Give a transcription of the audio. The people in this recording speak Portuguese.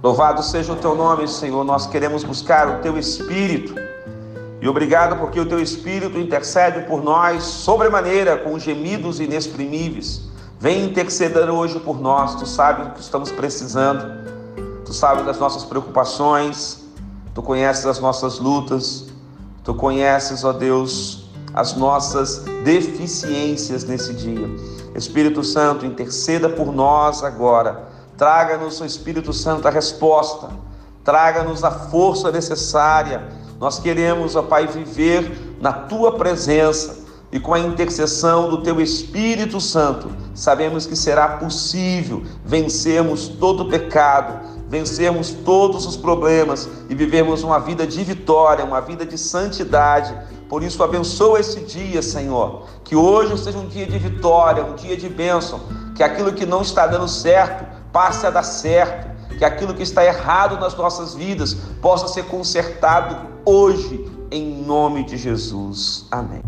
Louvado seja o teu nome, Senhor. Nós queremos buscar o teu espírito. E obrigado porque o teu espírito intercede por nós sobremaneira com gemidos inexprimíveis. Vem interceder hoje por nós. Tu sabes o que estamos precisando. Tu sabes das nossas preocupações. Tu conheces as nossas lutas. Tu conheces, ó Deus, as nossas deficiências nesse dia. Espírito Santo, interceda por nós agora. Traga-nos, o Espírito Santo, a resposta. Traga-nos a força necessária. Nós queremos, ó Pai, viver na tua presença e com a intercessão do teu Espírito Santo, sabemos que será possível vencermos todo o pecado, vencermos todos os problemas e vivermos uma vida de vitória, uma vida de santidade. Por isso, abençoa esse dia, Senhor. Que hoje seja um dia de vitória, um dia de bênção. Que aquilo que não está dando certo passe a dar certo. Que aquilo que está errado nas nossas vidas possa ser consertado hoje, em nome de Jesus. Amém.